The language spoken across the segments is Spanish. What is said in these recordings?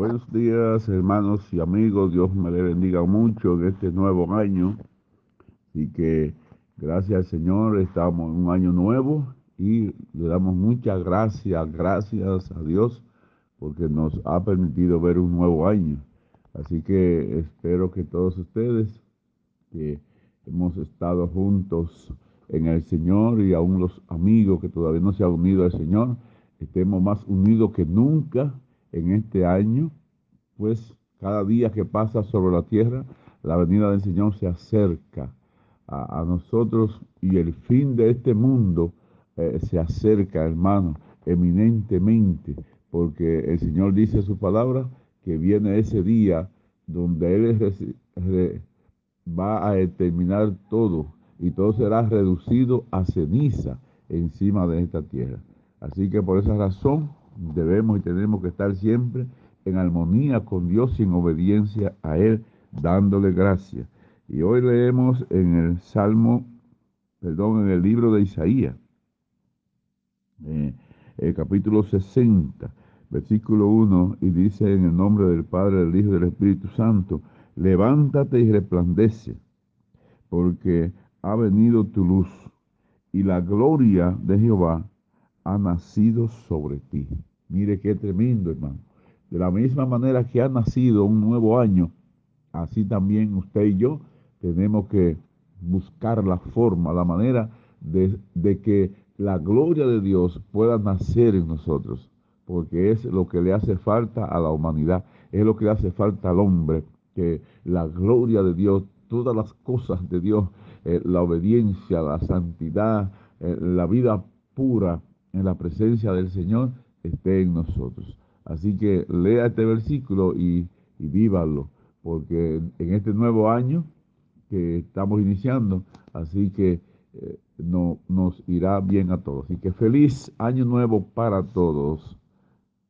Buenos días, hermanos y amigos. Dios me le bendiga mucho en este nuevo año. Así que gracias al Señor, estamos en un año nuevo y le damos muchas gracias, gracias a Dios porque nos ha permitido ver un nuevo año. Así que espero que todos ustedes que hemos estado juntos en el Señor y aún los amigos que todavía no se han unido al Señor, estemos más unidos que nunca en este año, pues cada día que pasa sobre la tierra, la venida del Señor se acerca a, nosotros y el fin de este mundo eh, se acerca, hermano, eminentemente, porque el Señor dice su palabra que viene ese día donde Él va a determinar todo y todo será reducido a ceniza encima de esta tierra. Así que por esa razón debemos y tenemos que estar siempre en armonía con Dios y en obediencia a Él, dándole gracias. Y hoy leemos en el Salmo, perdón, en el libro de Isaías, eh, el capítulo 60, versículo 1, y dice en el nombre del Padre, del Hijo y del Espíritu Santo, levántate y resplandece, porque ha venido tu luz, y la gloria de Jehová ha nacido sobre ti. Mire qué tremendo, hermano. De la misma manera que ha nacido un nuevo año, así también usted y yo tenemos que buscar la forma, la manera de, que la gloria de Dios pueda nacer en nosotros, porque es lo que le hace falta a la humanidad, es lo que le hace falta al hombre, que la gloria de Dios, todas las cosas de Dios, eh, la obediencia, la santidad, eh, la vida pura en la presencia del Señor, esté en nosotros. Así que lea este versículo y, vívalo, porque en este nuevo año que estamos iniciando, así que eh, no, nos irá bien a todos. Así que feliz año nuevo para todos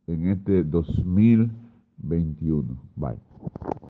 en este 2021. Bye.